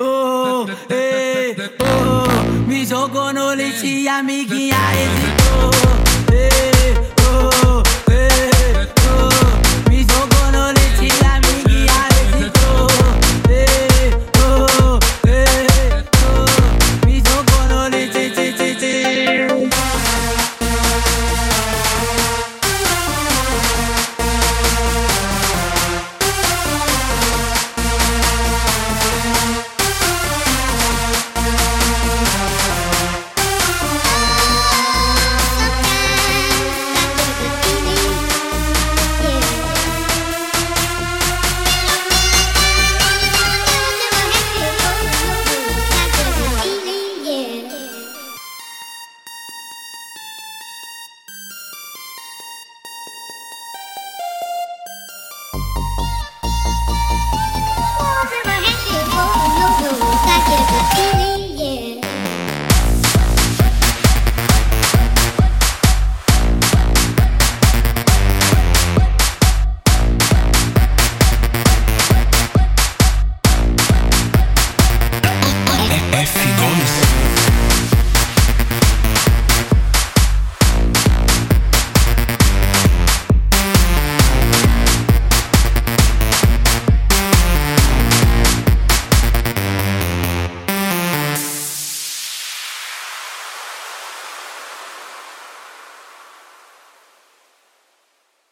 oh, ei, oh. Me jogou no lixo e amiguinha hesitou, ei.